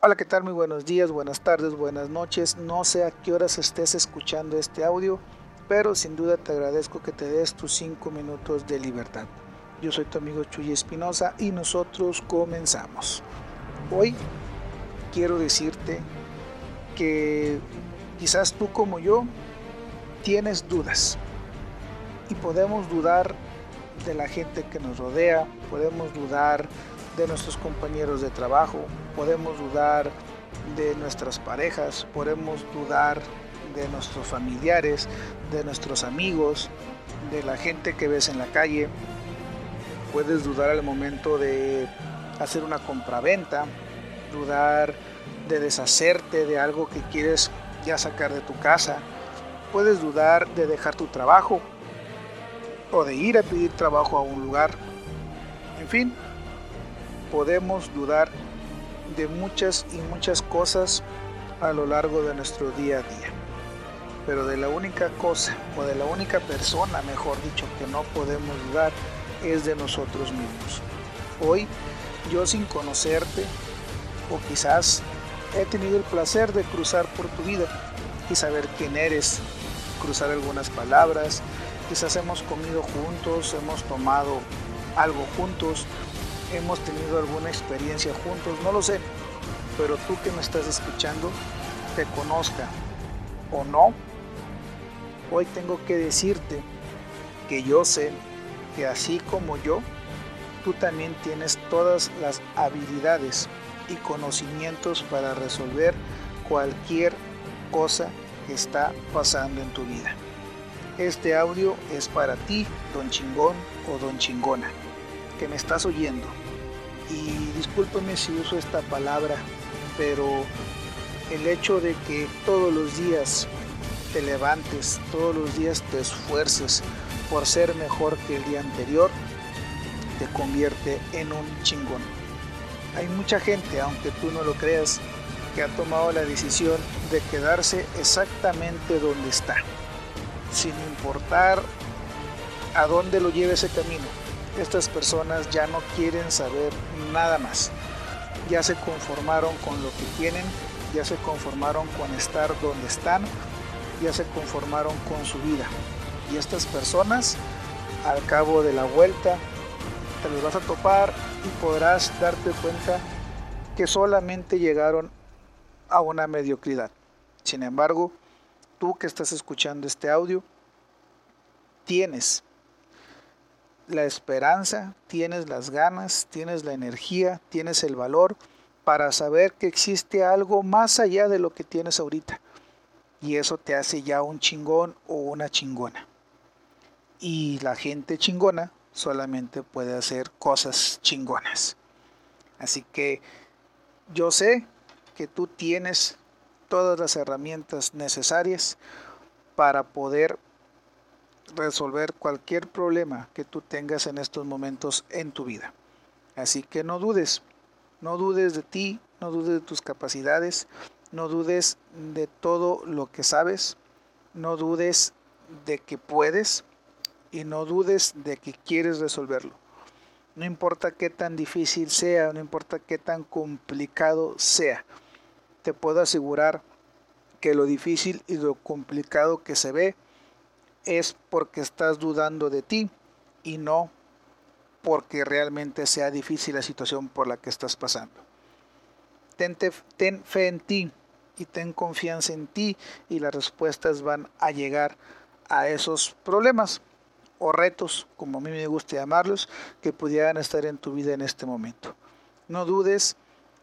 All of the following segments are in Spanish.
Hola, ¿qué tal? Muy buenos días, buenas tardes, buenas noches. No sé a qué horas estés escuchando este audio, pero sin duda te agradezco que te des tus 5 minutos de libertad. Yo soy tu amigo Chuy Espinosa y nosotros comenzamos. Hoy quiero decirte que quizás tú como yo tienes dudas y podemos dudar de la gente que nos rodea, podemos dudar de nuestros compañeros de trabajo, podemos dudar de nuestras parejas, podemos dudar de nuestros familiares, de nuestros amigos, de la gente que ves en la calle. Puedes dudar al momento de hacer una compraventa, dudar de deshacerte de algo que quieres ya sacar de tu casa. Puedes dudar de dejar tu trabajo o de ir a pedir trabajo a un lugar. En fin, podemos dudar de muchas y muchas cosas a lo largo de nuestro día a día. Pero de la única cosa, o de la única persona, mejor dicho, que no podemos dudar es de nosotros mismos. Hoy, yo sin conocerte, o quizás he tenido el placer de cruzar por tu vida y saber quién eres, cruzar algunas palabras, quizás hemos comido juntos, hemos tomado algo juntos, hemos tenido alguna experiencia juntos, no lo sé, pero tú que me estás escuchando, te conozca o no, hoy tengo que decirte que yo sé que así como yo, tú también tienes todas las habilidades y conocimientos para resolver cualquier cosa que está pasando en tu vida. Este audio es para ti, don chingón o don chingona que me estás oyendo. Y discúlpeme si uso esta palabra, pero el hecho de que todos los días te levantes, todos los días te esfuerces por ser mejor que el día anterior, te convierte en un chingón. Hay mucha gente, aunque tú no lo creas, que ha tomado la decisión de quedarse exactamente donde está, sin importar a dónde lo lleve ese camino estas personas ya no quieren saber nada más. Ya se conformaron con lo que tienen, ya se conformaron con estar donde están, ya se conformaron con su vida. Y estas personas, al cabo de la vuelta, te los vas a topar y podrás darte cuenta que solamente llegaron a una mediocridad. Sin embargo, tú que estás escuchando este audio, tienes la esperanza, tienes las ganas, tienes la energía, tienes el valor para saber que existe algo más allá de lo que tienes ahorita. Y eso te hace ya un chingón o una chingona. Y la gente chingona solamente puede hacer cosas chingonas. Así que yo sé que tú tienes todas las herramientas necesarias para poder resolver cualquier problema que tú tengas en estos momentos en tu vida. Así que no dudes, no dudes de ti, no dudes de tus capacidades, no dudes de todo lo que sabes, no dudes de que puedes y no dudes de que quieres resolverlo. No importa qué tan difícil sea, no importa qué tan complicado sea, te puedo asegurar que lo difícil y lo complicado que se ve es porque estás dudando de ti y no porque realmente sea difícil la situación por la que estás pasando. Ten, fe en ti y ten confianza en ti y las respuestas van a llegar a esos problemas o retos, como a mí me gusta llamarlos, que pudieran estar en tu vida en este momento. No dudes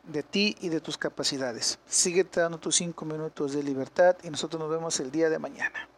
de ti y de tus capacidades. Sigue dando tus cinco minutos de libertad y nosotros nos vemos el día de mañana.